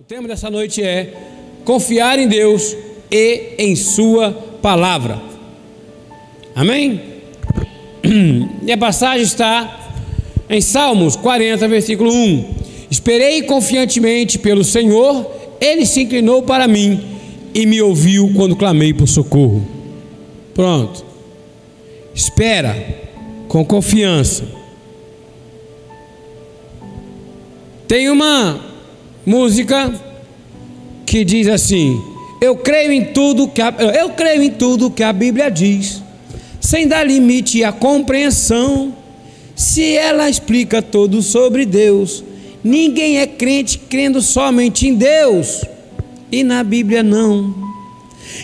O tema dessa noite é confiar em Deus e em Sua palavra. Amém? E a passagem está em Salmos 40, versículo 1. Esperei confiantemente pelo Senhor, ele se inclinou para mim e me ouviu quando clamei por socorro. Pronto. Espera com confiança. Tem uma música que diz assim: Eu creio em tudo que a, eu creio em tudo que a Bíblia diz, sem dar limite à compreensão. Se ela explica tudo sobre Deus, ninguém é crente crendo somente em Deus e na Bíblia não.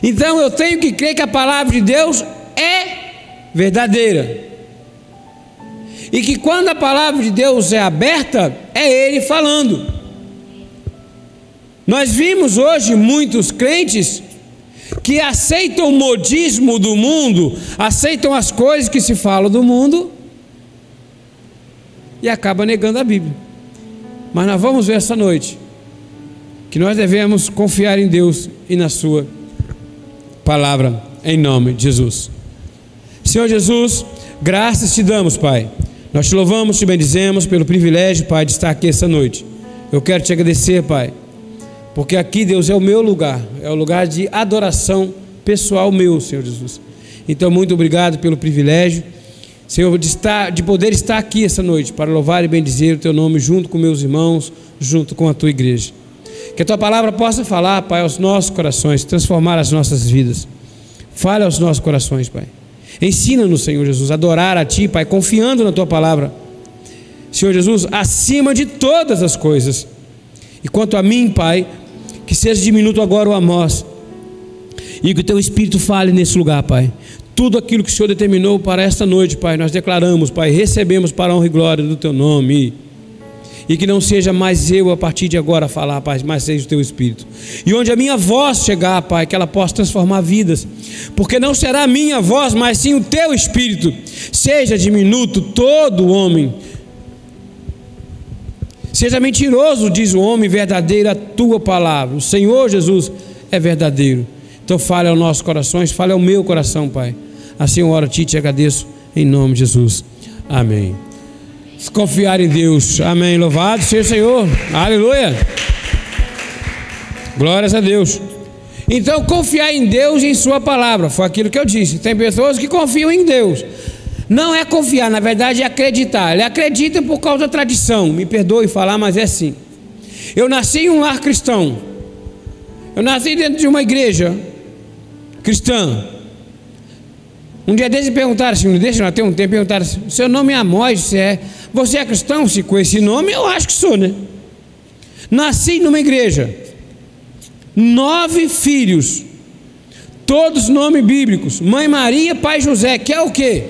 Então eu tenho que crer que a palavra de Deus é verdadeira. E que quando a palavra de Deus é aberta, é Ele falando. Nós vimos hoje muitos crentes que aceitam o modismo do mundo, aceitam as coisas que se falam do mundo e acaba negando a Bíblia. Mas nós vamos ver essa noite que nós devemos confiar em Deus e na Sua palavra, em nome de Jesus. Senhor Jesus, graças te damos, Pai. Nós te louvamos, te bendizemos pelo privilégio, Pai, de estar aqui essa noite. Eu quero te agradecer, Pai porque aqui, Deus, é o meu lugar, é o lugar de adoração pessoal meu, Senhor Jesus. Então, muito obrigado pelo privilégio, Senhor, de, estar, de poder estar aqui essa noite para louvar e bendizer o Teu nome junto com meus irmãos, junto com a Tua igreja. Que a Tua palavra possa falar, Pai, aos nossos corações, transformar as nossas vidas. Fale aos nossos corações, Pai. Ensina-nos, Senhor Jesus, a adorar a Ti, Pai, confiando na Tua palavra. Senhor Jesus, acima de todas as coisas. E quanto a mim, Pai, que seja diminuto agora o amós. E que o teu Espírito fale nesse lugar, Pai. Tudo aquilo que o Senhor determinou para esta noite, Pai, nós declaramos, Pai, recebemos para a honra e glória do teu nome. E que não seja mais eu a partir de agora falar, Pai, mas seja o teu Espírito. E onde a minha voz chegar, Pai, que ela possa transformar vidas. Porque não será a minha voz, mas sim o teu Espírito. Seja diminuto todo homem Seja mentiroso, diz o homem, verdadeira a tua palavra. O Senhor Jesus é verdadeiro. Então fale aos nossos corações, fale ao meu coração, Pai. Assim eu oro a ti te agradeço em nome de Jesus. Amém. Confiar em Deus. Amém. Louvado seja o Senhor. Aleluia. Glórias a Deus. Então, confiar em Deus e em Sua palavra. Foi aquilo que eu disse. Tem pessoas que confiam em Deus. Não é confiar, na verdade é acreditar. Ele acredita por causa da tradição. Me perdoe falar, mas é assim. Eu nasci em um lar cristão. Eu nasci dentro de uma igreja cristã. Um dia desses perguntaram assim, deixa eu ter um tempo, perguntaram assim, seu nome é Amós, você é, você é cristão? Se com esse nome, eu acho que sou, né? Nasci numa igreja. Nove filhos. Todos nomes bíblicos. Mãe Maria, pai José, que é o quê?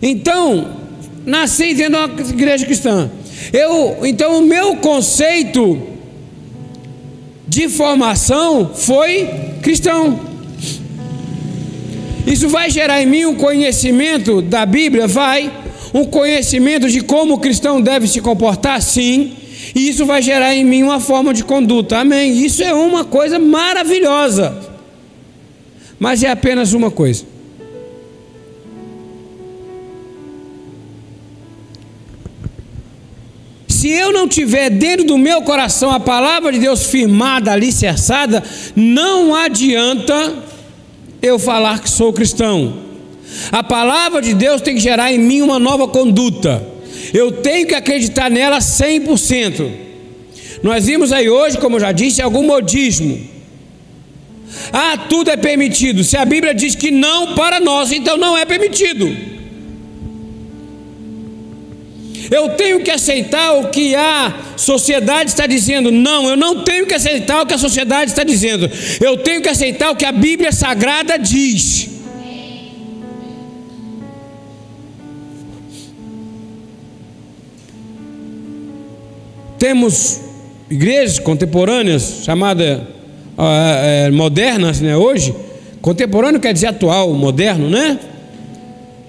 Então, nasci dentro de uma igreja cristã. Eu, então, o meu conceito de formação foi cristão. Isso vai gerar em mim um conhecimento da Bíblia? Vai. Um conhecimento de como o cristão deve se comportar? Sim. E isso vai gerar em mim uma forma de conduta. Amém. Isso é uma coisa maravilhosa. Mas é apenas uma coisa. Se eu não tiver dentro do meu coração a palavra de Deus firmada, alicerçada, não adianta eu falar que sou cristão. A palavra de Deus tem que gerar em mim uma nova conduta. Eu tenho que acreditar nela 100%. Nós vimos aí hoje, como eu já disse, algum modismo. Ah, tudo é permitido. Se a Bíblia diz que não para nós, então não é permitido. Eu tenho que aceitar o que a sociedade está dizendo. Não, eu não tenho que aceitar o que a sociedade está dizendo. Eu tenho que aceitar o que a Bíblia Sagrada diz. Temos igrejas contemporâneas, chamadas uh, modernas, né, hoje. Contemporâneo quer dizer atual, moderno, né?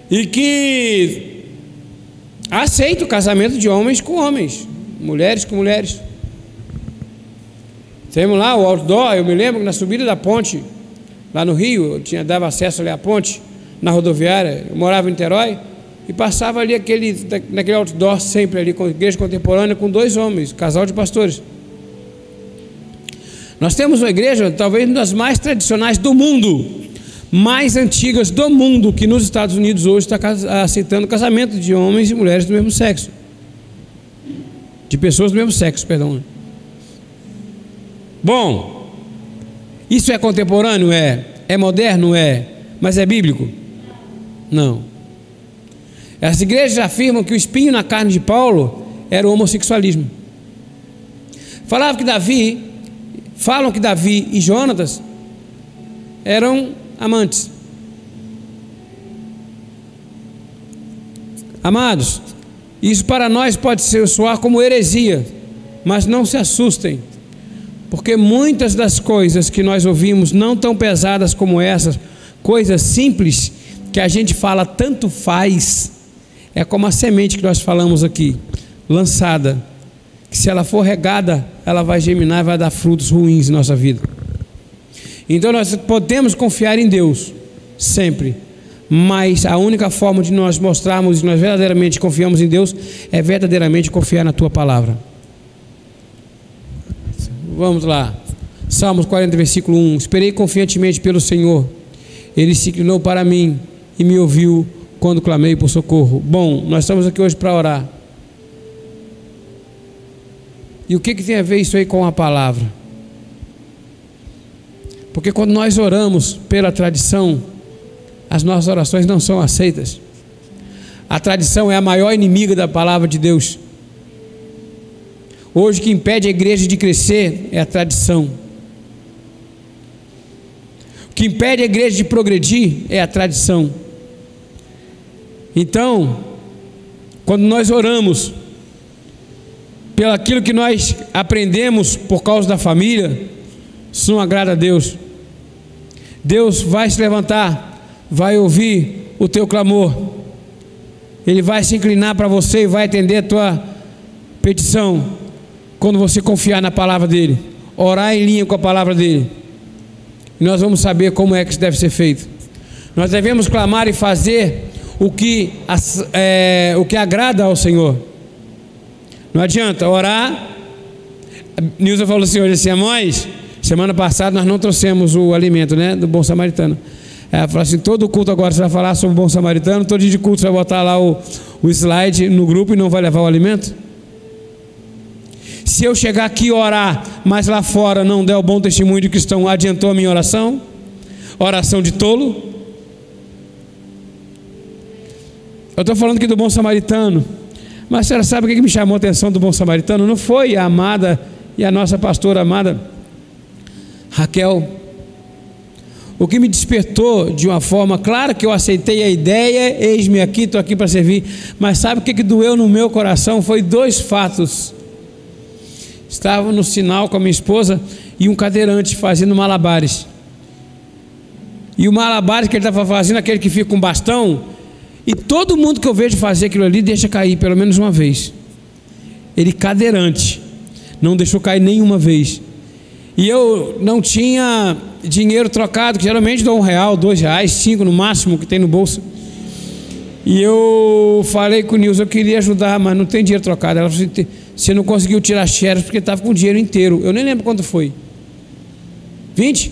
E que aceita o casamento de homens com homens. mulheres com mulheres. Temos lá o outdoor, eu me lembro que na subida da ponte, lá no Rio, eu tinha, dava acesso ali à ponte, na rodoviária, eu morava em Niterói, e passava ali aquele, naquele outdoor sempre ali, com igreja contemporânea, com dois homens, casal de pastores. Nós temos uma igreja, talvez uma das mais tradicionais do mundo, mais antigas do mundo, que nos Estados Unidos hoje está aceitando casamento de homens e mulheres do mesmo sexo. De pessoas do mesmo sexo, perdão. Bom, isso é contemporâneo? É. É moderno? É. Mas é bíblico? Não. As igrejas afirmam que o espinho na carne de Paulo era o homossexualismo. Falavam que Davi, falam que Davi e Jonatas eram amantes. Amados, isso para nós pode soar como heresia, mas não se assustem, porque muitas das coisas que nós ouvimos não tão pesadas como essas, coisas simples que a gente fala tanto faz, é como a semente que nós falamos aqui, lançada, que se ela for regada, ela vai germinar e vai dar frutos ruins em nossa vida. Então nós podemos confiar em Deus, sempre. Mas a única forma de nós mostrarmos que nós verdadeiramente confiamos em Deus é verdadeiramente confiar na tua palavra. Vamos lá. Salmos 40, versículo 1. Esperei confiantemente pelo Senhor. Ele se inclinou para mim e me ouviu quando clamei por socorro. Bom, nós estamos aqui hoje para orar. E o que, que tem a ver isso aí com a palavra? Porque quando nós oramos pela tradição, as nossas orações não são aceitas. A tradição é a maior inimiga da palavra de Deus. Hoje o que impede a igreja de crescer é a tradição. O que impede a igreja de progredir é a tradição. Então, quando nós oramos pelo aquilo que nós aprendemos por causa da família, isso não agrada a Deus. Deus vai se levantar, vai ouvir o teu clamor, Ele vai se inclinar para você e vai atender a tua petição, quando você confiar na palavra dEle, orar em linha com a palavra dEle, e nós vamos saber como é que isso deve ser feito. Nós devemos clamar e fazer o que, é, o que agrada ao Senhor. Não adianta orar. Nilson falou assim hoje assim, Amós, Semana passada nós não trouxemos o alimento, né? Do bom samaritano. Ela falou assim: todo culto agora você vai falar sobre o bom samaritano, todo dia de culto você vai botar lá o, o slide no grupo e não vai levar o alimento? Se eu chegar aqui e orar, mas lá fora não der o bom testemunho de cristão, adiantou a minha oração? Oração de tolo? Eu estou falando aqui do bom samaritano. Mas a senhora sabe o que me chamou a atenção do bom samaritano? Não foi a amada e a nossa pastora amada Raquel, o que me despertou de uma forma, claro que eu aceitei a ideia, eis-me aqui, estou aqui para servir, mas sabe o que, que doeu no meu coração? Foi dois fatos. Estava no sinal com a minha esposa e um cadeirante fazendo malabares. E o malabares que ele estava fazendo, aquele que fica com bastão, e todo mundo que eu vejo fazer aquilo ali deixa cair pelo menos uma vez. Ele cadeirante, não deixou cair nenhuma vez. E eu não tinha dinheiro trocado, que geralmente dou um real, dois reais, cinco no máximo que tem no bolso. E eu falei com o Nilson, eu queria ajudar, mas não tem dinheiro trocado. Ela falou assim, você não conseguiu tirar xerox porque estava com o dinheiro inteiro. Eu nem lembro quanto foi. 20?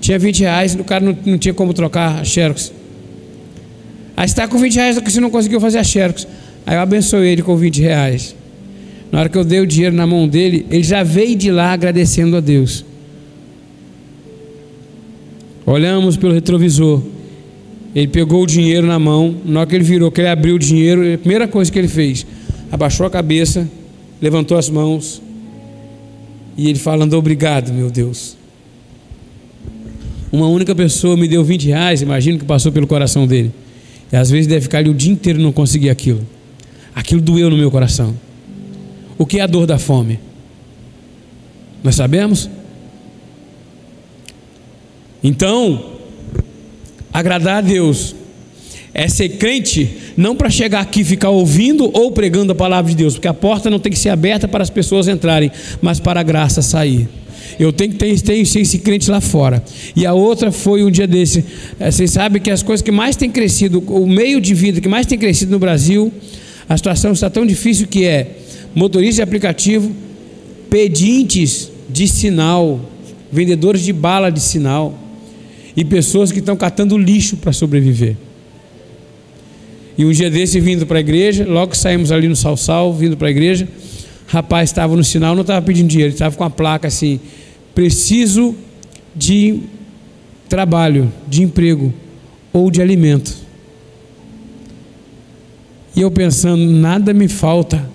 Tinha 20 reais, o cara não, não tinha como trocar a xerox. Aí está com 20 reais, você não conseguiu fazer a xerox. Aí eu abençoei ele com 20 reais. Na hora que eu dei o dinheiro na mão dele, ele já veio de lá agradecendo a Deus. Olhamos pelo retrovisor. Ele pegou o dinheiro na mão. Na hora que ele virou, que ele abriu o dinheiro, a primeira coisa que ele fez, abaixou a cabeça, levantou as mãos e ele falando: Obrigado, meu Deus. Uma única pessoa me deu 20 reais, imagino que passou pelo coração dele. E às vezes deve ficar ali o dia inteiro e não conseguir aquilo. Aquilo doeu no meu coração. O que é a dor da fome? Nós sabemos? Então, agradar a Deus é ser crente não para chegar aqui e ficar ouvindo ou pregando a palavra de Deus, porque a porta não tem que ser aberta para as pessoas entrarem, mas para a graça sair. Eu tenho que ter, ter esse crente lá fora. E a outra foi um dia desse. Eh, vocês sabem que as coisas que mais têm crescido, o meio de vida que mais tem crescido no Brasil, a situação está tão difícil que é motorista de aplicativo, pedintes de sinal, vendedores de bala de sinal e pessoas que estão catando lixo para sobreviver. E um dia desse vindo para a igreja, logo saímos ali no Salsal, vindo para a igreja, rapaz estava no sinal, não estava pedindo dinheiro, estava com a placa assim: preciso de trabalho, de emprego ou de alimento. E eu pensando, nada me falta.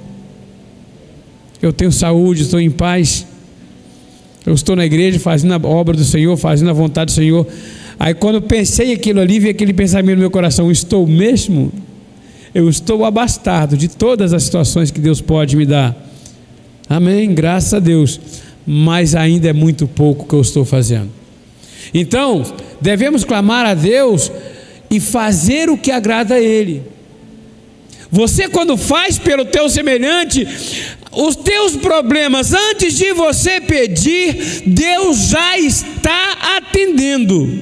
Eu tenho saúde, estou em paz. Eu estou na igreja fazendo a obra do Senhor, fazendo a vontade do Senhor. Aí quando eu pensei aquilo ali, veio aquele pensamento no meu coração: estou mesmo? Eu estou abastado de todas as situações que Deus pode me dar. Amém, graças a Deus. Mas ainda é muito pouco que eu estou fazendo. Então, devemos clamar a Deus e fazer o que agrada a Ele. Você, quando faz pelo teu semelhante, os teus problemas, antes de você pedir, Deus já está atendendo.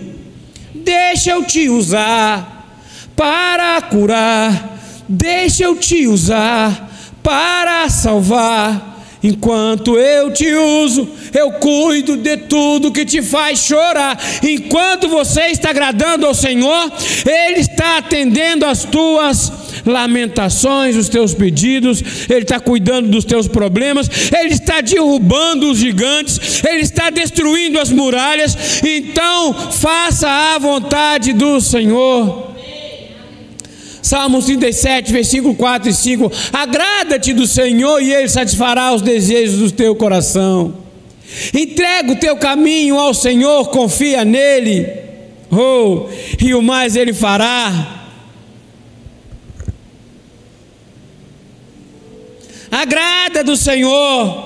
Deixa eu te usar para curar, deixa eu te usar para salvar. Enquanto eu te uso, eu cuido de tudo que te faz chorar. Enquanto você está agradando ao Senhor, Ele está atendendo as tuas lamentações, os teus pedidos, Ele está cuidando dos teus problemas, Ele está derrubando os gigantes, Ele está destruindo as muralhas. Então, faça a vontade do Senhor. Salmos 37, versículo 4 e 5. Agrada-te do Senhor e Ele satisfará os desejos do teu coração. Entrega o teu caminho ao Senhor, confia nele. Oh, e o mais Ele fará. agrada do Senhor.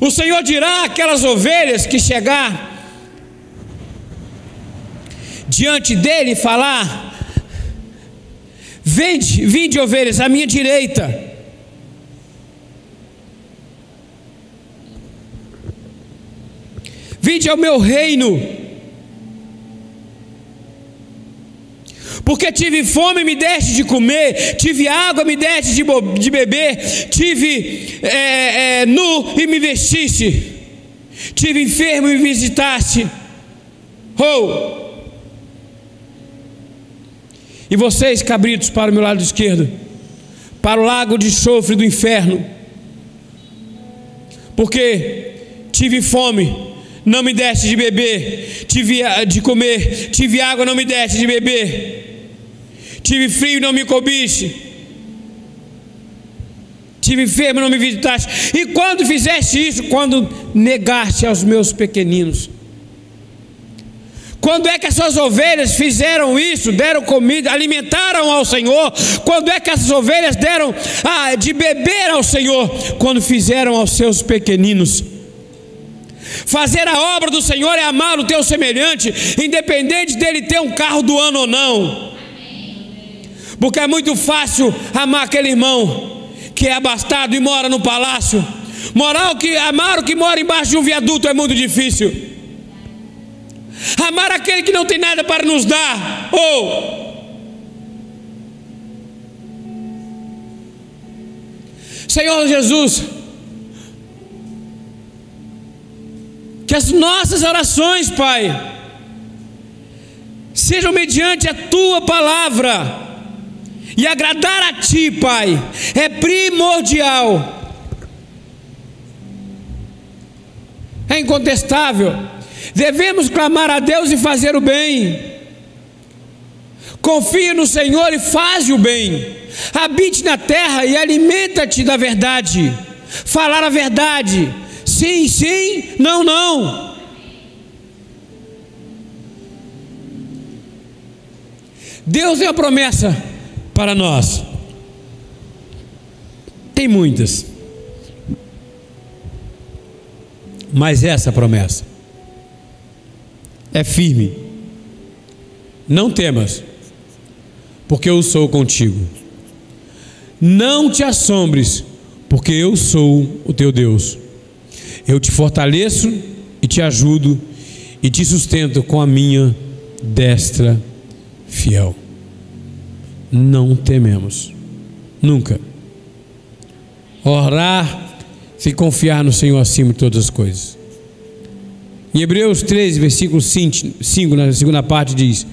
O Senhor dirá aquelas ovelhas que chegar diante dele e falar: Vende, vinde ovelhas à minha direita. Vinde ao meu reino. porque tive fome, me deste de comer, tive água, me deste de, de beber, tive é, é, nu e me vestiste, tive enfermo e me visitaste. Oh! E vocês, cabritos, para o meu lado esquerdo, para o lago de chofre do inferno, porque tive fome, não me deste de beber, tive de comer, tive água, não me deste de beber Tive frio, não me cobiste. Tive enfermo, não me visitaste. E quando fizeste isso? Quando negaste aos meus pequeninos. Quando é que as suas ovelhas fizeram isso, deram comida, alimentaram ao Senhor? Quando é que essas ovelhas deram ah, de beber ao Senhor? Quando fizeram aos seus pequeninos. Fazer a obra do Senhor é amar o teu semelhante, independente dele ter um carro do ano ou não. Porque é muito fácil amar aquele irmão que é abastado e mora no palácio. Moral que amar o que mora embaixo de um viaduto é muito difícil. Amar aquele que não tem nada para nos dar. Ou. Senhor Jesus, que as nossas orações, Pai, sejam mediante a tua palavra e agradar a Ti, Pai, é primordial. É incontestável. Devemos clamar a Deus e fazer o bem. Confie no Senhor e faz o bem. Habite na terra e alimenta-te da verdade. Falar a verdade. Sim, sim, não, não. Deus é a promessa para nós? Tem muitas. Mas essa promessa é firme. Não temas, porque eu sou contigo. Não te assombres, porque eu sou o teu Deus. Eu te fortaleço e te ajudo e te sustento com a minha destra fiel. Não tememos, nunca. Orar se confiar no Senhor acima de todas as coisas. Em Hebreus 13, versículo 5, na segunda parte, diz: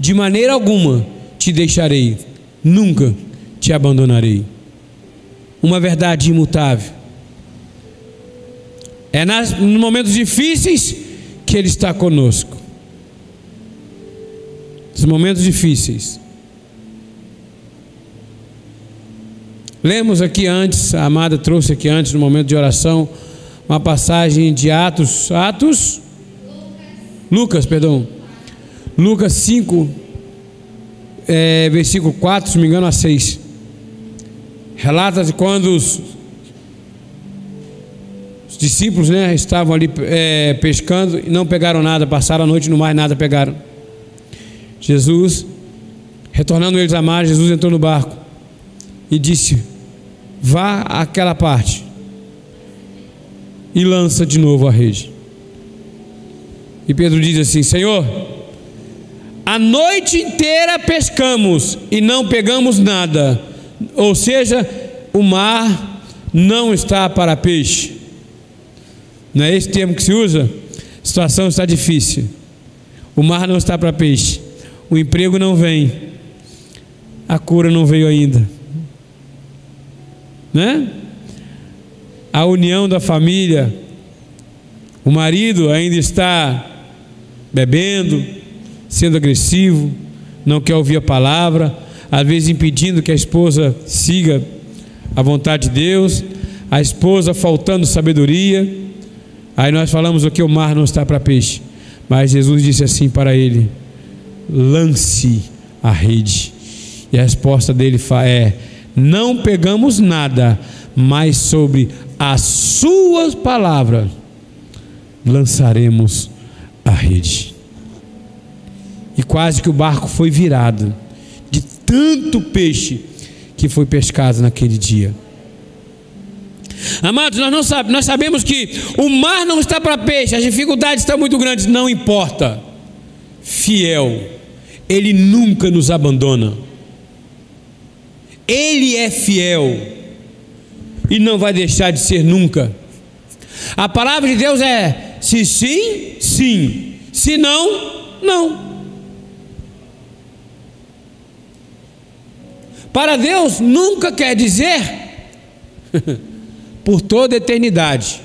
De maneira alguma te deixarei, nunca te abandonarei. Uma verdade imutável. É nas, nos momentos difíceis que Ele está conosco. Nos momentos difíceis. Lemos aqui antes, a amada trouxe aqui antes, no momento de oração, uma passagem de Atos, Atos, Lucas, perdão, Lucas 5, é, versículo 4, se me engano, a 6. Relata de quando os, os discípulos né, estavam ali é, pescando e não pegaram nada, passaram a noite no mar e nada pegaram. Jesus, retornando eles a mar, Jesus entrou no barco e disse: Vá àquela parte e lança de novo a rede. E Pedro diz assim: Senhor, a noite inteira pescamos e não pegamos nada, ou seja, o mar não está para peixe. Não é esse termo que se usa? A situação está difícil. O mar não está para peixe. O emprego não vem. A cura não veio ainda. Né? A união da família. O marido ainda está bebendo, sendo agressivo, não quer ouvir a palavra, às vezes impedindo que a esposa siga a vontade de Deus, a esposa faltando sabedoria. Aí nós falamos o que o mar não está para peixe, mas Jesus disse assim para ele: lance a rede. E a resposta dele é: não pegamos nada, mas sobre as suas palavras lançaremos a rede. E quase que o barco foi virado de tanto peixe que foi pescado naquele dia. Amados, nós, não sabe, nós sabemos que o mar não está para peixe, as dificuldades estão muito grandes, não importa. Fiel, Ele nunca nos abandona. Ele é fiel e não vai deixar de ser nunca. A palavra de Deus é: se sim, sim, se não, não. Para Deus nunca quer dizer por toda a eternidade.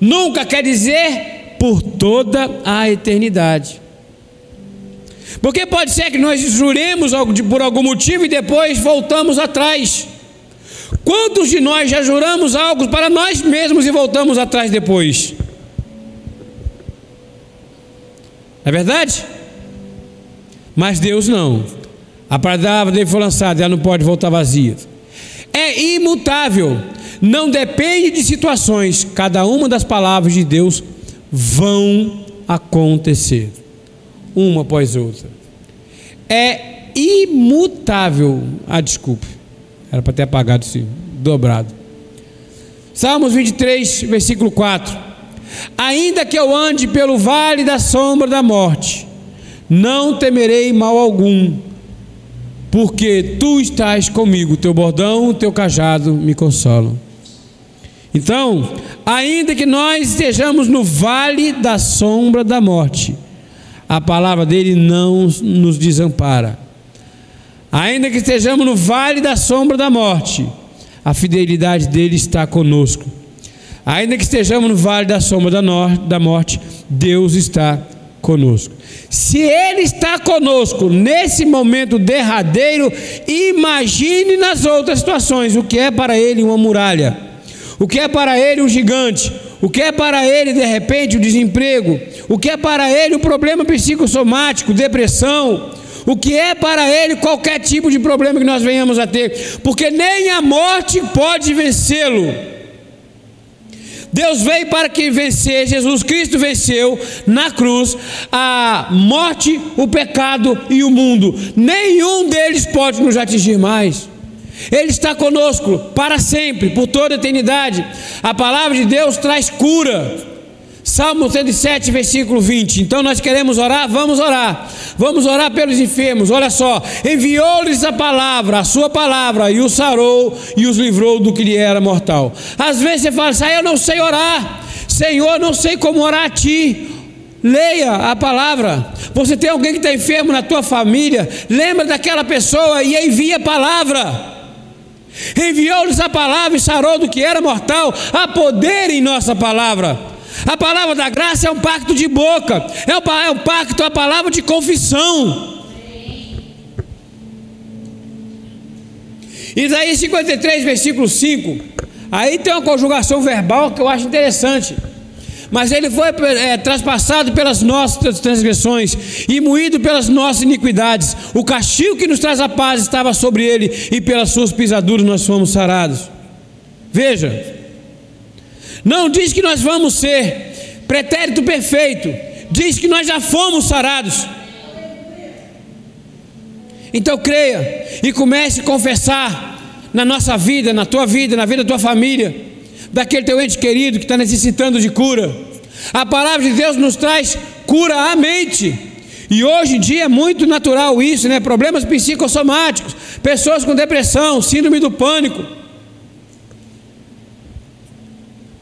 Nunca quer dizer por toda a eternidade. Porque pode ser que nós juremos por algum motivo e depois voltamos atrás. Quantos de nós já juramos algo para nós mesmos e voltamos atrás depois? É verdade? Mas Deus não. A palavra dele foi lançada, ela não pode voltar vazia. É imutável, não depende de situações, cada uma das palavras de Deus vão acontecer, uma após outra. É imutável. Ah, desculpe, era para ter apagado esse dobrado. Salmos 23, versículo 4: Ainda que eu ande pelo vale da sombra da morte, não temerei mal algum porque tu estás comigo, teu bordão, teu cajado me consolam. Então, ainda que nós estejamos no vale da sombra da morte, a palavra dele não nos desampara. Ainda que estejamos no vale da sombra da morte, a fidelidade dele está conosco. Ainda que estejamos no vale da sombra da morte, Deus está conosco. Se Ele está conosco nesse momento derradeiro, imagine nas outras situações o que é para Ele uma muralha, o que é para Ele um gigante, o que é para Ele de repente o desemprego, o que é para Ele o problema psicossomático, depressão, o que é para Ele qualquer tipo de problema que nós venhamos a ter, porque nem a morte pode vencê-lo. Deus veio para que vencer, Jesus Cristo venceu na cruz a morte, o pecado e o mundo. Nenhum deles pode nos atingir mais. Ele está conosco para sempre, por toda a eternidade. A palavra de Deus traz cura. Salmo 107, versículo 20. Então nós queremos orar, vamos orar. Vamos orar pelos enfermos. Olha só, enviou-lhes a palavra, a sua palavra, e os sarou e os livrou do que lhe era mortal. Às vezes você fala assim: ah, eu não sei orar. Senhor, não sei como orar a ti. Leia a palavra. Você tem alguém que está enfermo na tua família, lembra daquela pessoa e envia a palavra. Enviou-lhes a palavra e sarou do que era mortal. Há poder em nossa palavra. A palavra da graça é um pacto de boca, é um, é um pacto, a palavra de confissão. Isaías 53, versículo 5. Aí tem uma conjugação verbal que eu acho interessante. Mas ele foi é, traspassado pelas nossas transgressões e moído pelas nossas iniquidades. O castigo que nos traz a paz estava sobre ele, e pelas suas pisaduras nós fomos sarados. Veja, não diz que nós vamos ser pretérito perfeito, diz que nós já fomos sarados. Então creia e comece a confessar na nossa vida, na tua vida, na vida da tua família, daquele teu ente querido que está necessitando de cura. A palavra de Deus nos traz cura à mente. E hoje em dia é muito natural isso, né? Problemas psicossomáticos, pessoas com depressão, síndrome do pânico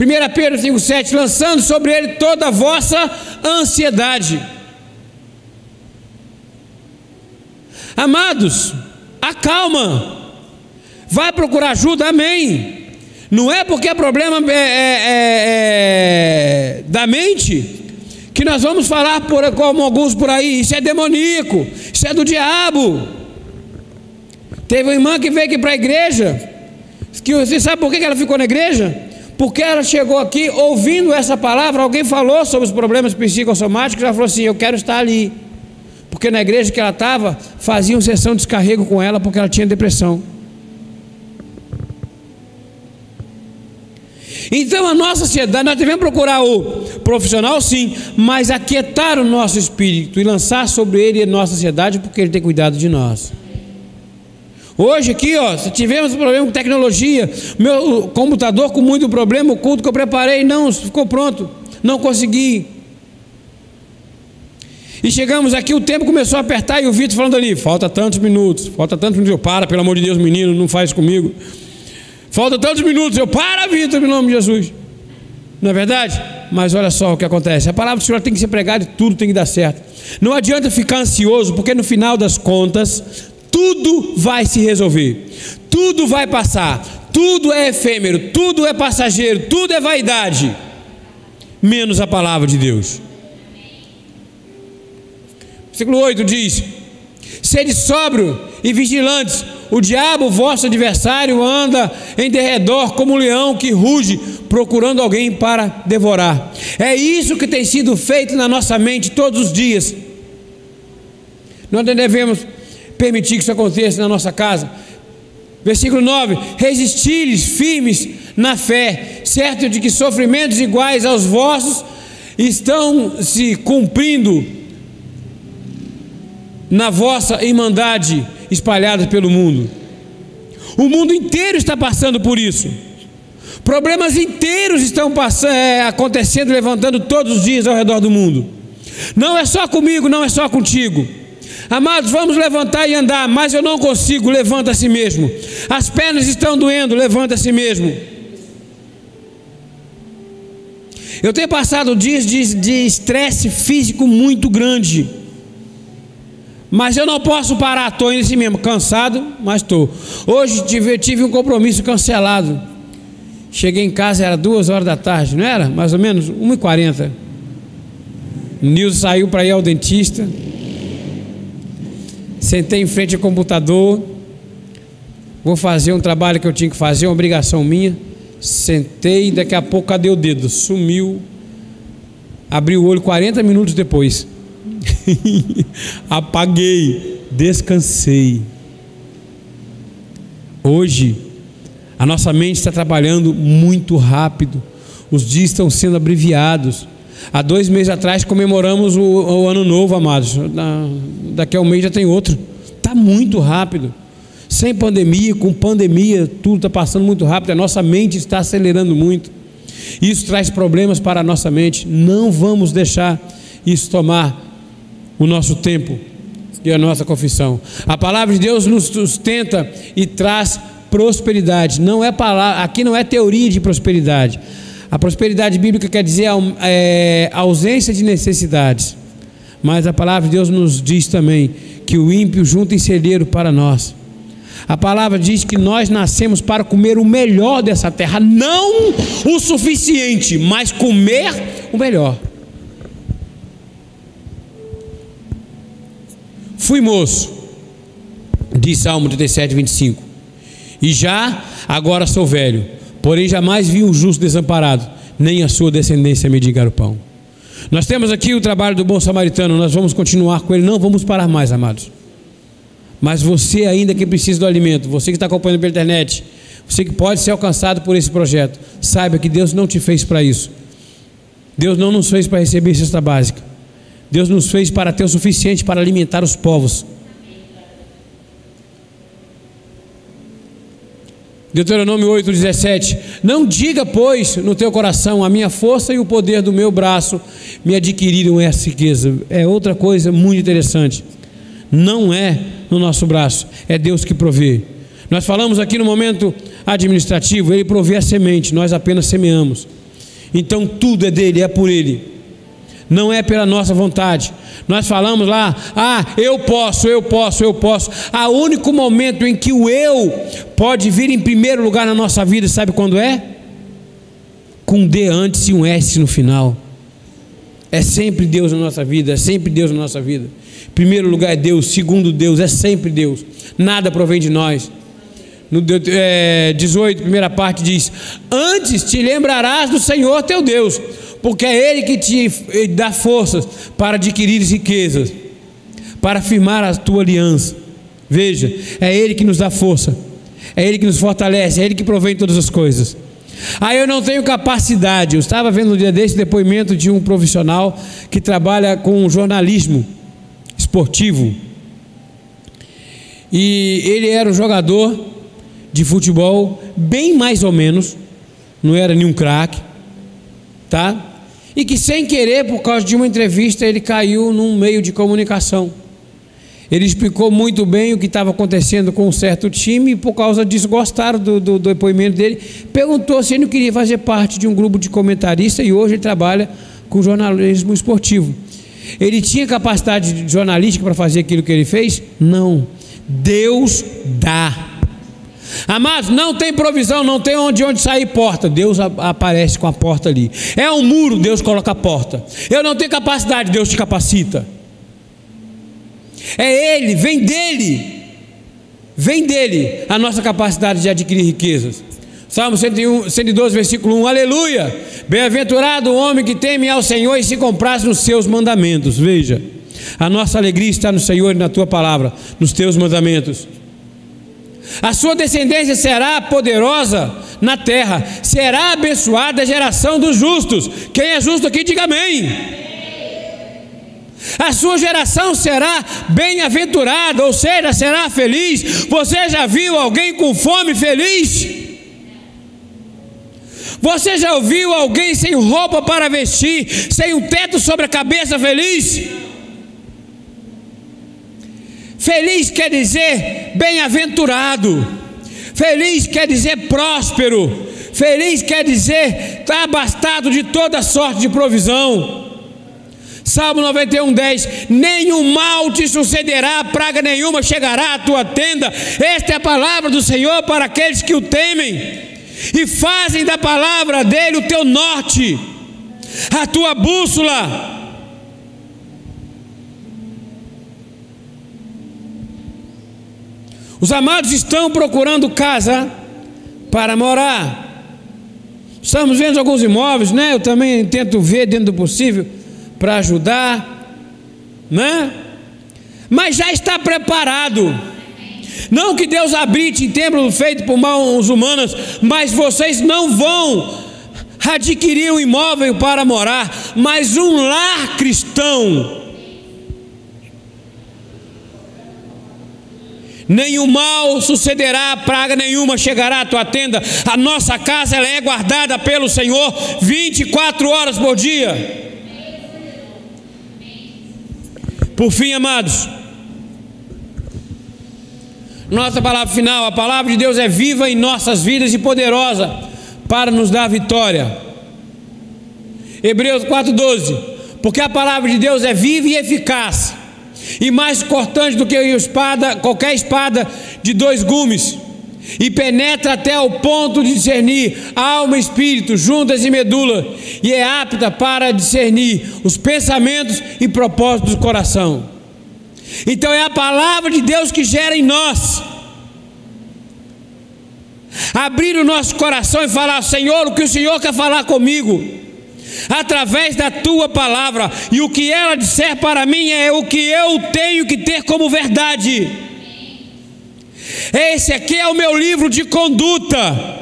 1 Pedro 5,7: lançando sobre ele toda a vossa ansiedade. Amados, acalma, vai procurar ajuda, amém. Não é porque é problema é, é, é, é, da mente que nós vamos falar por, como alguns por aí, isso é demoníaco, isso é do diabo. Teve uma irmã que veio aqui para a igreja, que você sabe por que ela ficou na igreja? Porque ela chegou aqui ouvindo essa palavra, alguém falou sobre os problemas psicossomáticos, ela falou assim: Eu quero estar ali. Porque na igreja que ela estava, faziam sessão de descarrego com ela porque ela tinha depressão. Então a nossa sociedade, nós devemos procurar o profissional sim, mas aquietar o nosso espírito e lançar sobre ele a nossa sociedade, porque ele tem cuidado de nós. Hoje aqui, ó, se tivemos problema com tecnologia, meu computador com muito problema, o culto que eu preparei não ficou pronto, não consegui. E chegamos aqui, o tempo começou a apertar e o Vitor falando ali, falta tantos minutos, falta tantos minutos, eu para, pelo amor de Deus, menino, não faz comigo. Falta tantos minutos, eu para, Vitor, pelo nome de Jesus. Não é verdade? Mas olha só o que acontece. A palavra do Senhor tem que ser pregada e tudo tem que dar certo. Não adianta ficar ansioso, porque no final das contas, tudo vai se resolver, tudo vai passar, tudo é efêmero, tudo é passageiro, tudo é vaidade, menos a palavra de Deus. Versículo 8 diz: Sede sóbrio e vigilantes, o diabo, vosso adversário, anda em derredor como um leão que ruge, procurando alguém para devorar. É isso que tem sido feito na nossa mente todos os dias. Nós devemos permitir que isso aconteça na nossa casa. Versículo 9: Resisti-lhes firmes na fé, certo de que sofrimentos iguais aos vossos estão se cumprindo na vossa irmandade espalhada pelo mundo. O mundo inteiro está passando por isso. Problemas inteiros estão passando, é, acontecendo, levantando todos os dias ao redor do mundo. Não é só comigo, não é só contigo. Amados, vamos levantar e andar, mas eu não consigo, levanta a si mesmo. As pernas estão doendo, levanta a si mesmo. Eu tenho passado dias de estresse físico muito grande. Mas eu não posso parar, estou em si mesmo, cansado, mas estou. Hoje tive, tive um compromisso cancelado. Cheguei em casa, era duas horas da tarde, não era? Mais ou menos, 1h40. Nilson saiu para ir ao dentista. Sentei em frente ao computador. Vou fazer um trabalho que eu tinha que fazer, uma obrigação minha. Sentei, daqui a pouco cadê o dedo? Sumiu. Abri o olho 40 minutos depois. Apaguei, descansei. Hoje, a nossa mente está trabalhando muito rápido. Os dias estão sendo abreviados. Há dois meses atrás comemoramos o, o ano novo, amados. Da, daqui a um mês já tem outro. Está muito rápido. Sem pandemia, com pandemia, tudo está passando muito rápido. A nossa mente está acelerando muito. Isso traz problemas para a nossa mente. Não vamos deixar isso tomar o nosso tempo e a nossa confissão. A palavra de Deus nos sustenta e traz prosperidade. Não é palavra, aqui não é teoria de prosperidade. A prosperidade bíblica quer dizer é, ausência de necessidades. Mas a palavra de Deus nos diz também que o ímpio junta em celeiro para nós. A palavra diz que nós nascemos para comer o melhor dessa terra, não o suficiente, mas comer o melhor. Fui moço, diz Salmo 37, 25, e já agora sou velho, porém jamais vi um justo desamparado, nem a sua descendência mendigar o pão. Nós temos aqui o trabalho do bom samaritano, nós vamos continuar com ele, não vamos parar mais, amados. Mas você ainda que precisa do alimento, você que está acompanhando pela internet, você que pode ser alcançado por esse projeto, saiba que Deus não te fez para isso. Deus não nos fez para receber cesta básica. Deus nos fez para ter o suficiente para alimentar os povos. Deuteronômio 8,17: Não diga, pois, no teu coração, a minha força e o poder do meu braço me adquiriram essa riqueza. É outra coisa muito interessante. Não é no nosso braço, é Deus que provê. Nós falamos aqui no momento administrativo, Ele provê a semente, nós apenas semeamos. Então tudo é dele, é por Ele não é pela nossa vontade. Nós falamos lá, ah, eu posso, eu posso, eu posso. Há único momento em que o eu pode vir em primeiro lugar na nossa vida, sabe quando é? Com um D antes e um S no final. É sempre Deus na nossa vida, é sempre Deus na nossa vida. Primeiro lugar é Deus, segundo Deus, é sempre Deus. Nada provém de nós. No é, 18, primeira parte diz: Antes te lembrarás do Senhor teu Deus porque é Ele que te dá forças para adquirir riquezas, para firmar a tua aliança. Veja, é Ele que nos dá força, é Ele que nos fortalece, é Ele que provém todas as coisas. Aí eu não tenho capacidade. Eu estava vendo um dia desse depoimento de um profissional que trabalha com jornalismo esportivo. E ele era um jogador de futebol, bem mais ou menos, não era nenhum craque, tá? E que sem querer, por causa de uma entrevista, ele caiu num meio de comunicação. Ele explicou muito bem o que estava acontecendo com um certo time e por causa disso gostaram do, do, do, depoimento dele. Perguntou se ele não queria fazer parte de um grupo de comentaristas e hoje ele trabalha com jornalismo esportivo. Ele tinha capacidade jornalística para fazer aquilo que ele fez? Não. Deus dá. Amados, não tem provisão, não tem onde, onde sair porta. Deus aparece com a porta ali. É um muro, Deus coloca a porta. Eu não tenho capacidade, Deus te capacita. É Ele, vem dele. Vem dele a nossa capacidade de adquirir riquezas. Salmo 101, 112, versículo 1. Aleluia! Bem-aventurado o homem que teme ao Senhor e se compraz nos seus mandamentos. Veja, a nossa alegria está no Senhor e na tua palavra, nos teus mandamentos. A sua descendência será poderosa na terra, será abençoada a geração dos justos. Quem é justo aqui, diga amém. A sua geração será bem-aventurada, ou seja, será feliz. Você já viu alguém com fome feliz? Você já ouviu alguém sem roupa para vestir, sem um teto sobre a cabeça feliz? Feliz quer dizer bem-aventurado. Feliz quer dizer próspero. Feliz quer dizer estar tá abastado de toda sorte de provisão. Salmo 91, 10: Nenhum mal te sucederá, praga nenhuma chegará à tua tenda. Esta é a palavra do Senhor para aqueles que o temem e fazem da palavra dele o teu norte, a tua bússola. Os amados estão procurando casa para morar. Estamos vendo alguns imóveis, né? Eu também tento ver dentro do possível para ajudar, né? Mas já está preparado. Não que Deus habite em templo feito por mãos humanas, mas vocês não vão adquirir um imóvel para morar, mas um lar cristão. Nenhum mal sucederá, praga nenhuma chegará à tua tenda. A nossa casa ela é guardada pelo Senhor 24 horas por dia. Por fim, amados, nossa palavra final, a palavra de Deus é viva em nossas vidas e poderosa para nos dar vitória. Hebreus 4,12: Porque a palavra de Deus é viva e eficaz, e mais cortante do que espada, qualquer espada de dois gumes, e penetra até o ponto de discernir alma e espírito, juntas e medula, e é apta para discernir os pensamentos e propósitos do coração. Então é a palavra de Deus que gera em nós. Abrir o nosso coração e falar: Senhor, o que o Senhor quer falar comigo? Através da tua palavra, e o que ela disser para mim é o que eu tenho que ter como verdade. Esse aqui é o meu livro de conduta.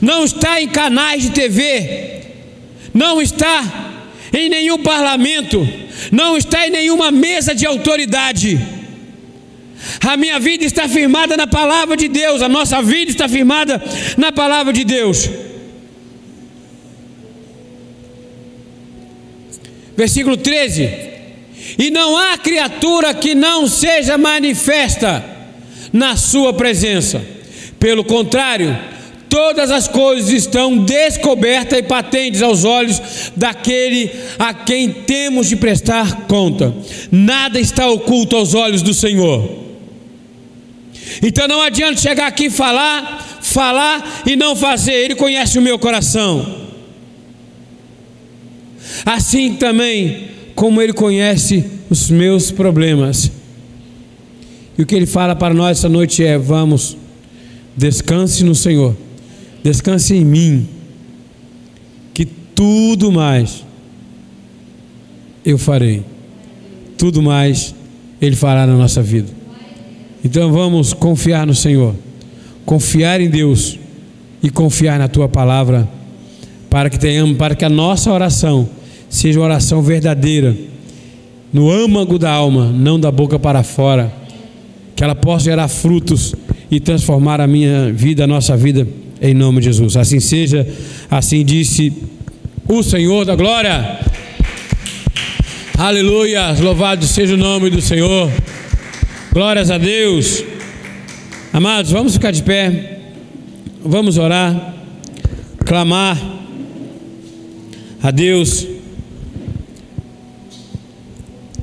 Não está em canais de TV, não está em nenhum parlamento, não está em nenhuma mesa de autoridade. A minha vida está firmada na palavra de Deus, a nossa vida está firmada na palavra de Deus. Versículo 13: E não há criatura que não seja manifesta na Sua presença. Pelo contrário, todas as coisas estão descobertas e patentes aos olhos daquele a quem temos de prestar conta. Nada está oculto aos olhos do Senhor. Então não adianta chegar aqui e falar, falar e não fazer. Ele conhece o meu coração. Assim também como ele conhece os meus problemas. E o que ele fala para nós essa noite é: vamos, descanse no Senhor, descanse em mim, que tudo mais eu farei, tudo mais Ele fará na nossa vida. Então vamos confiar no Senhor, confiar em Deus e confiar na Tua palavra, para que tenhamos, para que a nossa oração seja uma oração verdadeira, no âmago da alma, não da boca para fora que ela possa gerar frutos e transformar a minha vida, a nossa vida, em nome de Jesus. Assim seja, assim disse o Senhor da glória. Aleluia, louvado seja o nome do Senhor. Glórias a Deus. Amados, vamos ficar de pé. Vamos orar, clamar a Deus.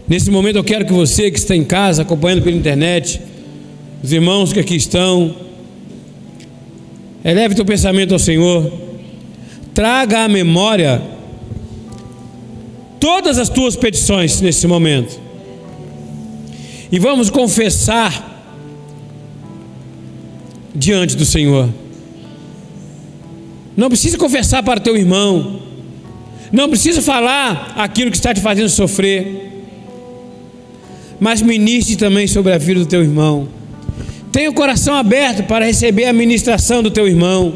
Nesse momento eu quero que você que está em casa, acompanhando pela internet, os irmãos que aqui estão, eleve teu pensamento ao Senhor, traga à memória todas as tuas petições nesse momento, e vamos confessar diante do Senhor. Não precisa confessar para teu irmão, não precisa falar aquilo que está te fazendo sofrer mas ministre também sobre a vida do teu irmão. Tenha o coração aberto para receber a ministração do teu irmão.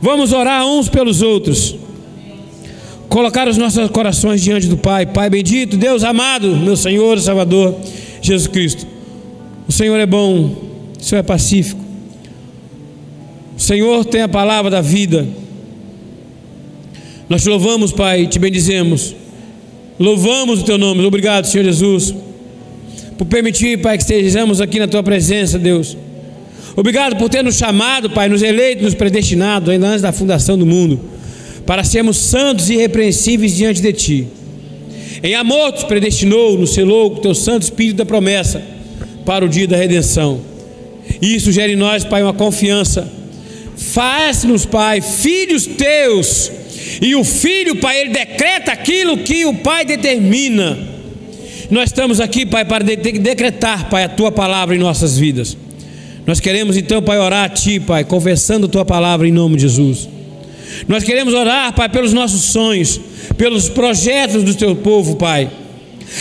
Vamos orar uns pelos outros. Colocar os nossos corações diante do Pai. Pai bendito, Deus amado, meu Senhor e Salvador, Jesus Cristo. O Senhor é bom, o Senhor é pacífico. O Senhor tem a palavra da vida. Nós te louvamos, Pai, te bendizemos. Louvamos o teu nome. Obrigado, Senhor Jesus por permitir, Pai, que estejamos aqui na tua presença, Deus. Obrigado por ter nos chamado, Pai, nos eleito, nos predestinado, ainda antes da fundação do mundo, para sermos santos e irrepreensíveis diante de Ti. Em amor, nos predestinou, nos selou com Teu Santo Espírito da promessa para o dia da redenção. E isso gera em nós, Pai, uma confiança. Faz-nos, Pai, filhos Teus. E o Filho, Pai, ele decreta aquilo que o Pai determina. Nós estamos aqui, Pai, para decretar, Pai, a tua palavra em nossas vidas. Nós queremos então, Pai, orar a Ti, Pai, confessando a Tua palavra em nome de Jesus. Nós queremos orar, Pai, pelos nossos sonhos, pelos projetos do Teu povo, Pai.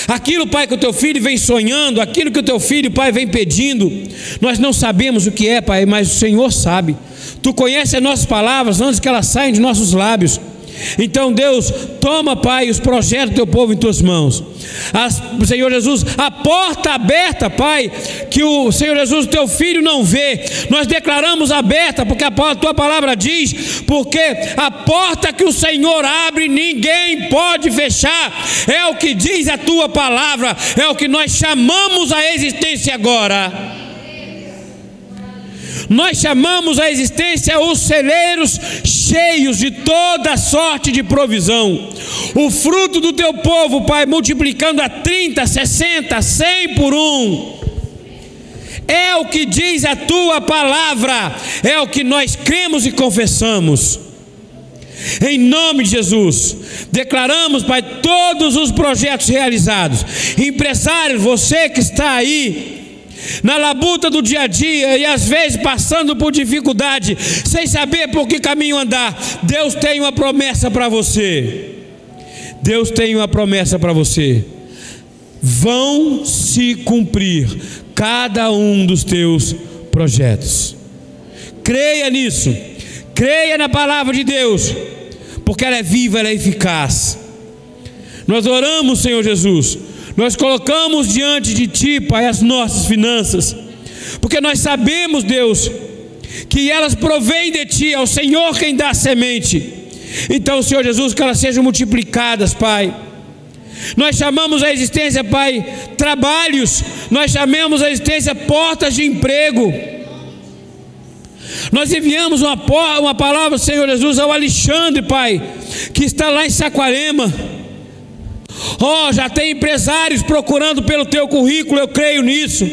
Aquilo, Pai, que o teu filho vem sonhando, aquilo que o teu filho, Pai, vem pedindo, nós não sabemos o que é, Pai, mas o Senhor sabe. Tu conheces as nossas palavras antes que elas saiam de nossos lábios. Então, Deus, toma, Pai, os projetos do teu povo em tuas mãos. As, Senhor Jesus, a porta aberta, Pai, que o Senhor Jesus, teu filho, não vê. Nós declaramos aberta, porque a tua palavra diz: porque a porta que o Senhor abre, ninguém pode fechar. É o que diz a tua palavra, é o que nós chamamos a existência agora. Nós chamamos a existência os celeiros cheios de toda sorte de provisão. O fruto do teu povo, Pai, multiplicando a 30, 60, 100 por um. É o que diz a tua palavra, é o que nós cremos e confessamos. Em nome de Jesus, declaramos, Pai, todos os projetos realizados. Empresários, você que está aí, na labuta do dia a dia e às vezes passando por dificuldade, sem saber por que caminho andar, Deus tem uma promessa para você. Deus tem uma promessa para você. Vão se cumprir cada um dos teus projetos. Creia nisso. Creia na palavra de Deus, porque ela é viva, ela é eficaz. Nós oramos, Senhor Jesus nós colocamos diante de Ti, Pai, as nossas finanças, porque nós sabemos, Deus, que elas provêm de Ti, é o Senhor quem dá a semente. Então, Senhor Jesus, que elas sejam multiplicadas, Pai. Nós chamamos a existência, Pai, trabalhos, nós chamamos a existência portas de emprego. Nós enviamos uma, uma palavra, Senhor Jesus, ao Alexandre, Pai, que está lá em Saquarema. Oh, já tem empresários procurando pelo teu currículo, eu creio nisso.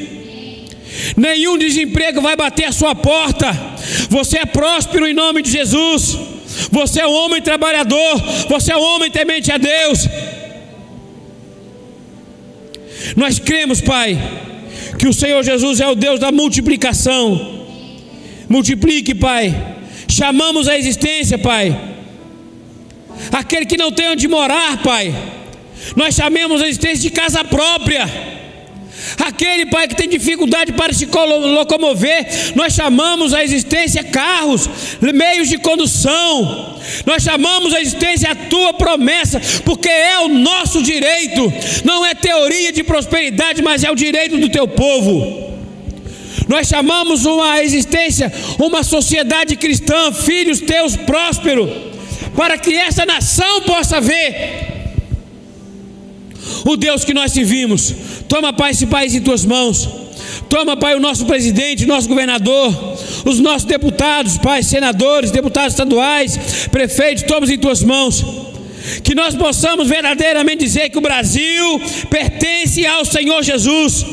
Nenhum desemprego vai bater a sua porta. Você é próspero em nome de Jesus. Você é um homem trabalhador. Você é um homem temente a Deus. Nós cremos, Pai, que o Senhor Jesus é o Deus da multiplicação. Multiplique, Pai. Chamamos a existência, Pai. Aquele que não tem onde morar, Pai nós chamamos a existência de casa própria. Aquele pai que tem dificuldade para se locomover, nós chamamos a existência carros, meios de condução. Nós chamamos a existência a tua promessa, porque é o nosso direito. Não é teoria de prosperidade, mas é o direito do teu povo. Nós chamamos uma existência, uma sociedade cristã, filhos teus prósperos, para que essa nação possa ver o Deus que nós servimos. Toma, Pai, esse país em tuas mãos. Toma, Pai, o nosso presidente, nosso governador, os nossos deputados, Pai, senadores, deputados estaduais, prefeitos, toma em tuas mãos. Que nós possamos verdadeiramente dizer que o Brasil pertence ao Senhor Jesus.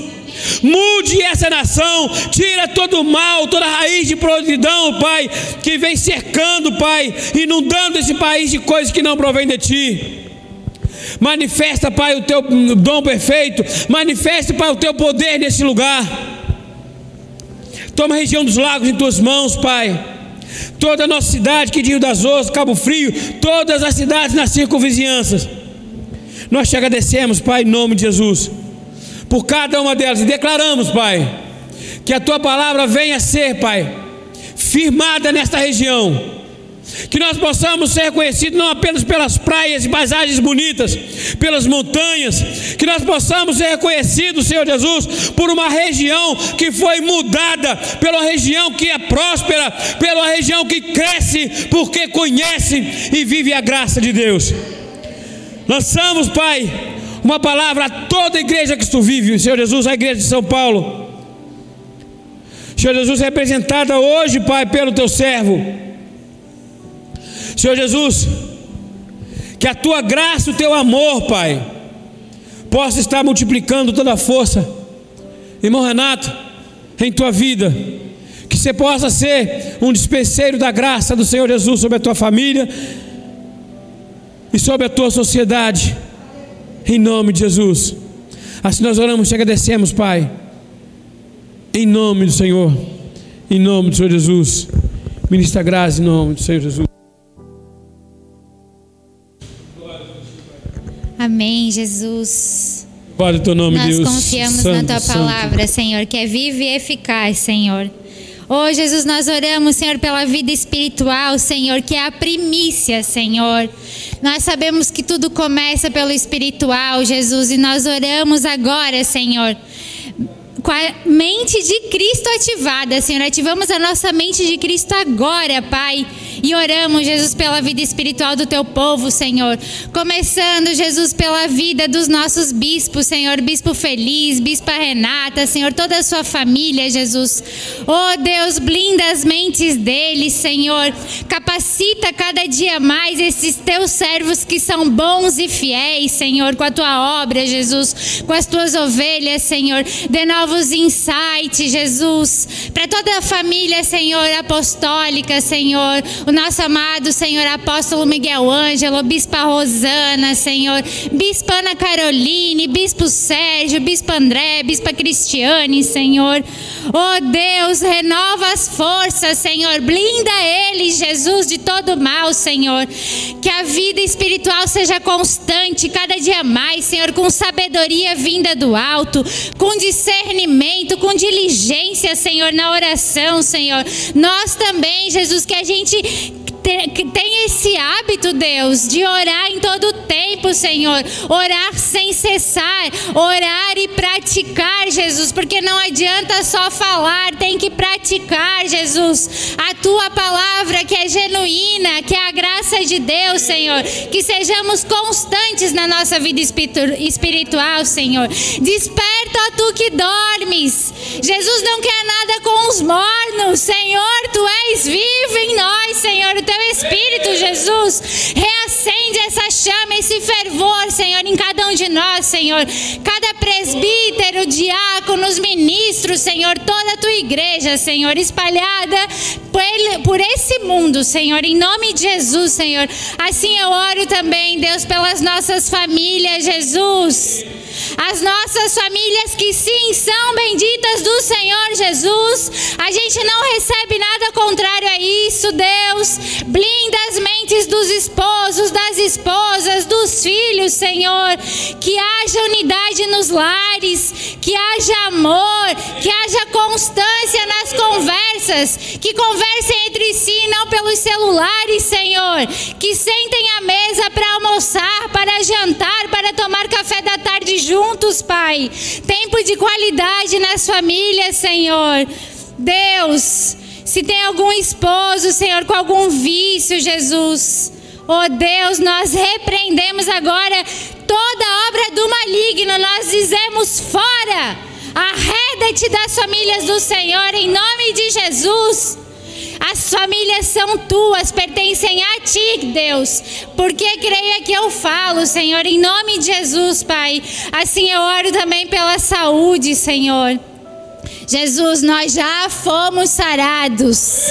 Mude essa nação, tira todo o mal, toda a raiz de providão, Pai, que vem cercando, Pai, inundando esse país de coisas que não provém de Ti. Manifesta, Pai, o teu dom perfeito. Manifesta, Pai, o teu poder nesse lugar. Toma a região dos lagos em tuas mãos, Pai. Toda a nossa cidade, que Rio das Ostras, Cabo Frio, todas as cidades nas circunvizinhanças. Nós te agradecemos, Pai, em nome de Jesus, por cada uma delas e declaramos, Pai, que a tua palavra venha a ser, Pai, firmada nesta região que nós possamos ser reconhecidos não apenas pelas praias e paisagens bonitas, pelas montanhas, que nós possamos ser reconhecidos, Senhor Jesus, por uma região que foi mudada, pela região que é próspera, pela região que cresce, porque conhece e vive a graça de Deus. Lançamos, Pai, uma palavra a toda a igreja que tu vive, Senhor Jesus, a igreja de São Paulo. Senhor Jesus, representada hoje, Pai, pelo teu servo. Senhor Jesus, que a tua graça, o teu amor, Pai, possa estar multiplicando toda a força, irmão Renato, em tua vida, que você possa ser um dispenseiro da graça do Senhor Jesus sobre a tua família e sobre a tua sociedade, em nome de Jesus. Assim nós oramos e agradecemos, Pai, em nome do Senhor, em nome do Senhor Jesus. Ministra graça em nome do Senhor Jesus. Amém, Jesus. Louvado o teu nome, Nós Deus. confiamos Santo, na tua santo. palavra, Senhor, que é viva e eficaz, Senhor. Oh, Jesus, nós oramos, Senhor, pela vida espiritual, Senhor, que é a primícia, Senhor. Nós sabemos que tudo começa pelo espiritual, Jesus, e nós oramos agora, Senhor, com a mente de Cristo ativada, Senhor. Ativamos a nossa mente de Cristo agora, Pai. E oramos, Jesus, pela vida espiritual do teu povo, Senhor. Começando, Jesus, pela vida dos nossos bispos, Senhor. Bispo Feliz, Bispa Renata, Senhor, toda a sua família, Jesus. Oh, Deus, blinda as mentes deles, Senhor. Capacita cada dia mais esses teus servos que são bons e fiéis, Senhor, com a tua obra, Jesus. Com as tuas ovelhas, Senhor. De novos insights, Jesus. Para toda a família, Senhor, apostólica, Senhor o nosso amado Senhor Apóstolo Miguel Ângelo, Bispa Rosana, Senhor, Bispa Ana Caroline, Bispo Sérgio, Bispa André, Bispa Cristiane, Senhor. Oh Deus, renova as forças, Senhor, blinda eles, Jesus, de todo mal, Senhor. Que a vida espiritual seja constante, cada dia mais, Senhor, com sabedoria vinda do alto, com discernimento, com diligência, Senhor, na oração, Senhor. Nós também, Jesus, que a gente tem esse hábito, Deus, de orar em todo tempo, Senhor. Orar sem cessar, orar e praticar, Jesus, porque não adianta só falar, tem que praticar, Jesus. A tua palavra que é genuína, que é a graça de Deus, Senhor. Que sejamos constantes na nossa vida espiritual, Senhor. Desperta, ó tu que dormes. Jesus não quer nada com os mornos, Senhor. Tu és vivo em nós, Senhor. O teu Espírito, Jesus, reacende essa chama, esse fervor, Senhor, em cada um de nós, Senhor. Cada presbítero, diáconos, ministros, Senhor, toda a tua igreja, Senhor, espalhada por esse mundo, Senhor, em nome de Jesus, Senhor. Assim eu oro também, Deus, pelas nossas famílias, Jesus. As nossas famílias que sim são benditas do Senhor Jesus. A gente não recebe nada contrário a isso, Deus. Blinda as mentes dos esposos, das esposas, dos filhos, Senhor. Que haja unidade nos lares, que haja amor, que haja constância nas conversas, que conversem entre si, não pelos celulares, Senhor. Que sentem à mesa para almoçar, para jantar, para tomar café da tarde juntos, Pai. Tempo de qualidade nas famílias, Senhor. Deus, se tem algum esposo, Senhor, com algum vício, Jesus. Oh Deus, nós repreendemos agora toda obra do maligno, nós dizemos fora. Arreda-te das famílias do Senhor, em nome de Jesus. As famílias são tuas, pertencem a ti, Deus. Porque creia que eu falo, Senhor, em nome de Jesus, Pai. Assim eu oro também pela saúde, Senhor. Jesus, nós já fomos sarados.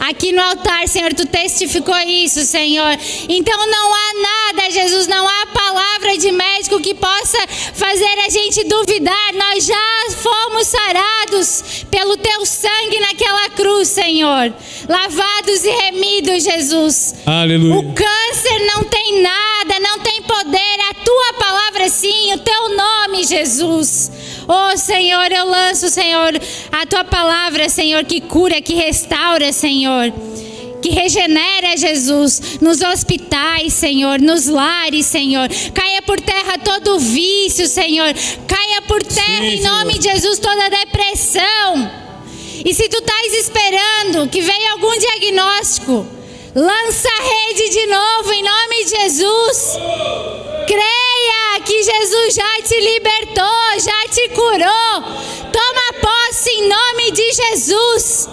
Aqui no altar, Senhor, tu testificou isso, Senhor. Então não há nada, Jesus, não há palavra de médico que possa fazer a gente duvidar. Nós já fomos sarados pelo teu sangue naquela cruz, Senhor. Lavados e remidos, Jesus. Aleluia. O câncer não tem nada, não tem poder. A tua palavra sim, o teu nome, Jesus. Oh Senhor, eu lanço, Senhor, a tua palavra, Senhor, que cura, que restaura, Senhor. Que regenera, Jesus, nos hospitais, Senhor, nos lares, Senhor. Caia por terra todo vício, Senhor. Caia por terra, Sim, em nome de Jesus, toda depressão. E se tu estás esperando que venha algum diagnóstico, lança a rede de novo, em nome de Jesus. Creia que Jesus já te libertou, já te curou. Toma posse em nome de Jesus.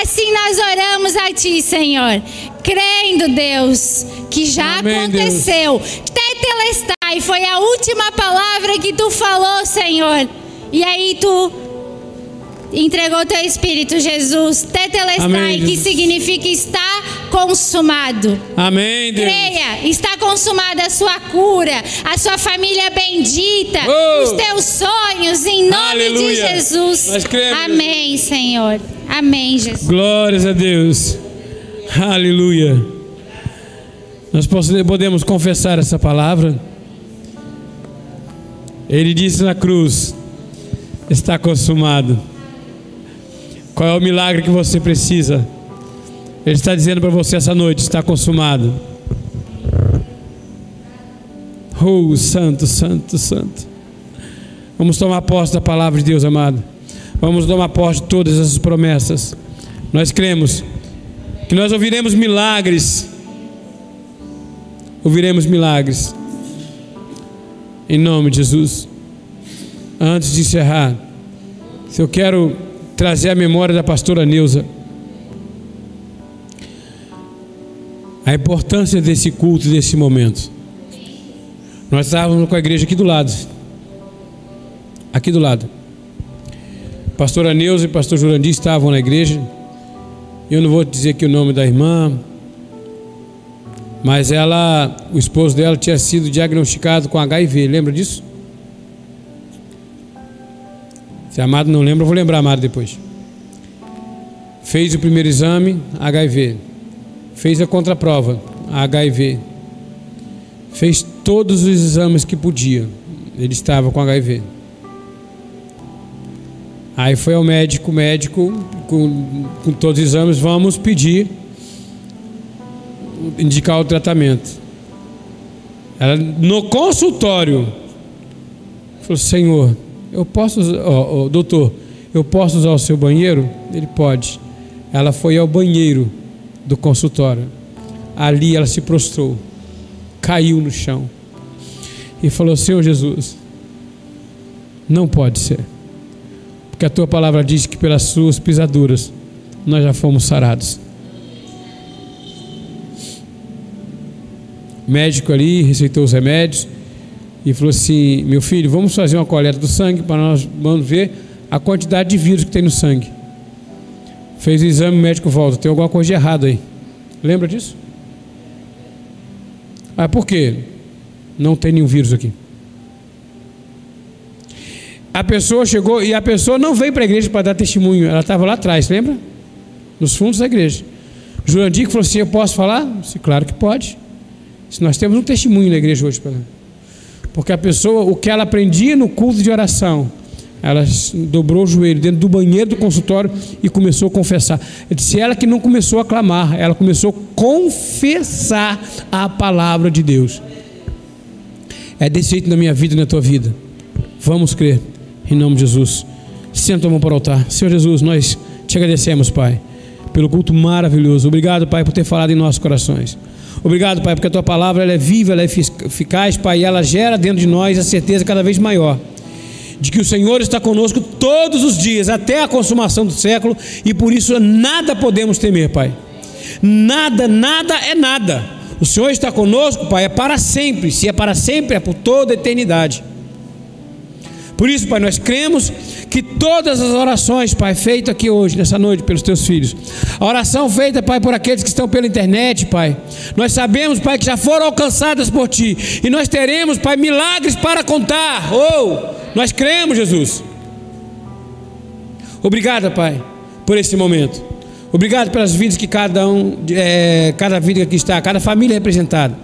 Assim nós oramos a Ti, Senhor, crendo, Deus, que já Amém, aconteceu. Tetelestai foi a última palavra que Tu falou, Senhor. E aí Tu entregou Teu Espírito, Jesus. Tetelestai, Amém, que Jesus. significa está consumado. Amém, Deus. Creia, está consumada a sua cura, a sua família bendita, Oh! os teus sonhos, em nome de Aleluia. Jesus. Nós cremos. Amém, Senhor. Amém, Jesus. Glórias a Deus. Aleluia. Nós podemos confessar essa palavra. Ele disse na cruz: Está consumado. Qual é o milagre que você precisa? Ele está dizendo para você essa noite: Está consumado. Oh, santo, santo, santo. Vamos tomar posse da palavra de Deus, amado. Vamos tomar posse de todas essas promessas. Nós cremos que nós ouviremos milagres. Ouviremos milagres. Em nome de Jesus. Antes de encerrar, se eu quero trazer a memória da pastora Neuza. A importância desse culto, desse momento. Nós estávamos com a igreja aqui do lado. Aqui do lado. Pastora Neuza e pastor Jurandir estavam na igreja. Eu não vou dizer aqui o nome da irmã, mas ela, o esposo dela tinha sido diagnosticado com HIV, lembra disso? Se a Amado não lembra, eu vou lembrar Amado depois. Fez o primeiro exame, HIV. Fez a contraprova, HIV. Fez todos os exames que podia. Ele estava com HIV. Aí foi ao médico, médico, com, com todos os exames, vamos pedir indicar o tratamento. Ela, no consultório, falou: Senhor, eu posso, oh, oh, doutor, eu posso usar o seu banheiro? Ele pode. Ela foi ao banheiro do consultório. Ali ela se prostrou, caiu no chão e falou: Senhor Jesus, não pode ser, porque a tua palavra diz que pelas suas pisaduras nós já fomos sarados. médico ali receitou os remédios e falou assim: Meu filho, vamos fazer uma coleta do sangue para nós vamos ver a quantidade de vírus que tem no sangue. Fez o exame, o médico volta: Tem alguma coisa de errado aí. Lembra disso? Ah, por quê? Não tem nenhum vírus aqui. A pessoa chegou e a pessoa não veio para a igreja para dar testemunho, ela estava lá atrás, lembra? Nos fundos da igreja. Jurandir falou assim: Eu posso falar? Disse, claro que pode. Se nós temos um testemunho na igreja hoje, porque a pessoa, o que ela aprendia no culto de oração, ela dobrou o joelho dentro do banheiro do consultório e começou a confessar. Eu disse ela que não começou a clamar, ela começou a confessar a palavra de Deus. É desse jeito na minha vida e na tua vida. Vamos crer, em nome de Jesus. Senta a mão para o altar. Senhor Jesus, nós te agradecemos, Pai, pelo culto maravilhoso. Obrigado, Pai, por ter falado em nossos corações. Obrigado, Pai, porque a tua palavra ela é viva, ela é eficaz, Pai, e ela gera dentro de nós a certeza cada vez maior de que o Senhor está conosco todos os dias, até a consumação do século, e por isso nada podemos temer, Pai. Nada, nada é nada. O Senhor está conosco, Pai, é para sempre. Se é para sempre, é por toda a eternidade. Por isso, Pai, nós cremos que todas as orações, Pai, feitas aqui hoje, nessa noite, pelos teus filhos, a oração feita, Pai, por aqueles que estão pela internet, Pai, nós sabemos, Pai, que já foram alcançadas por Ti, e nós teremos, Pai, milagres para contar. Oh, nós cremos, Jesus. Obrigado, Pai, por esse momento. Obrigado pelas vidas que cada um, é, cada vida que está, cada família representada.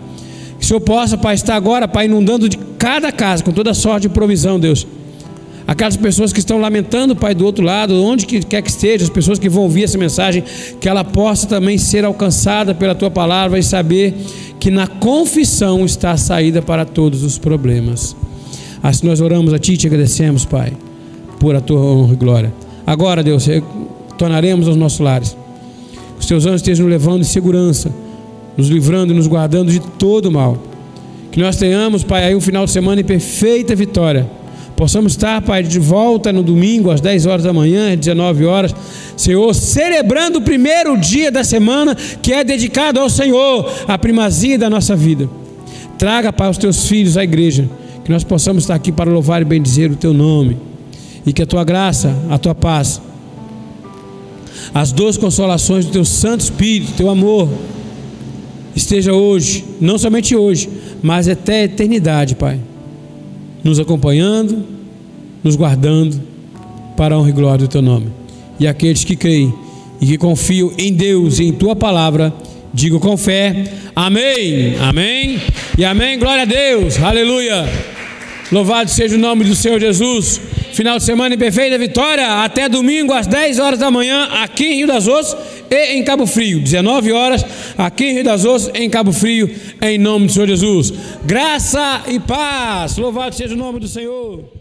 Que o Senhor possa, Pai, estar agora, Pai, inundando de cada casa com toda sorte de provisão, Deus aquelas pessoas que estão lamentando, Pai, do outro lado, onde quer que esteja, as pessoas que vão ouvir essa mensagem, que ela possa também ser alcançada pela tua palavra e saber que na confissão está a saída para todos os problemas. Assim nós oramos a Ti e te agradecemos, Pai, por a tua honra e glória. Agora, Deus, tornaremos aos nossos lares. Os teus anjos estejam nos levando em segurança, nos livrando e nos guardando de todo mal. Que nós tenhamos, Pai, aí um final de semana em perfeita vitória Possamos estar, Pai, de volta no domingo, às 10 horas da manhã, às 19 horas, Senhor, celebrando o primeiro dia da semana que é dedicado ao Senhor, a primazia da nossa vida. Traga, Pai, os teus filhos à igreja, que nós possamos estar aqui para louvar e bendizer o teu nome, e que a tua graça, a tua paz, as duas consolações do teu Santo Espírito, teu amor, esteja hoje, não somente hoje, mas até a eternidade, Pai nos acompanhando, nos guardando para a honra e glória do teu nome. E aqueles que creem e que confiam em Deus e em tua palavra, digo com fé: Amém, Amém e Amém. Glória a Deus, Aleluia. Louvado seja o nome do Senhor Jesus. Final de semana em perfeita vitória. Até domingo às 10 horas da manhã, aqui em Rio das Ostras e em Cabo Frio. 19 horas, aqui em Rio das Ostras, em Cabo Frio, em nome do Senhor Jesus. Graça e paz. Louvado seja o nome do Senhor.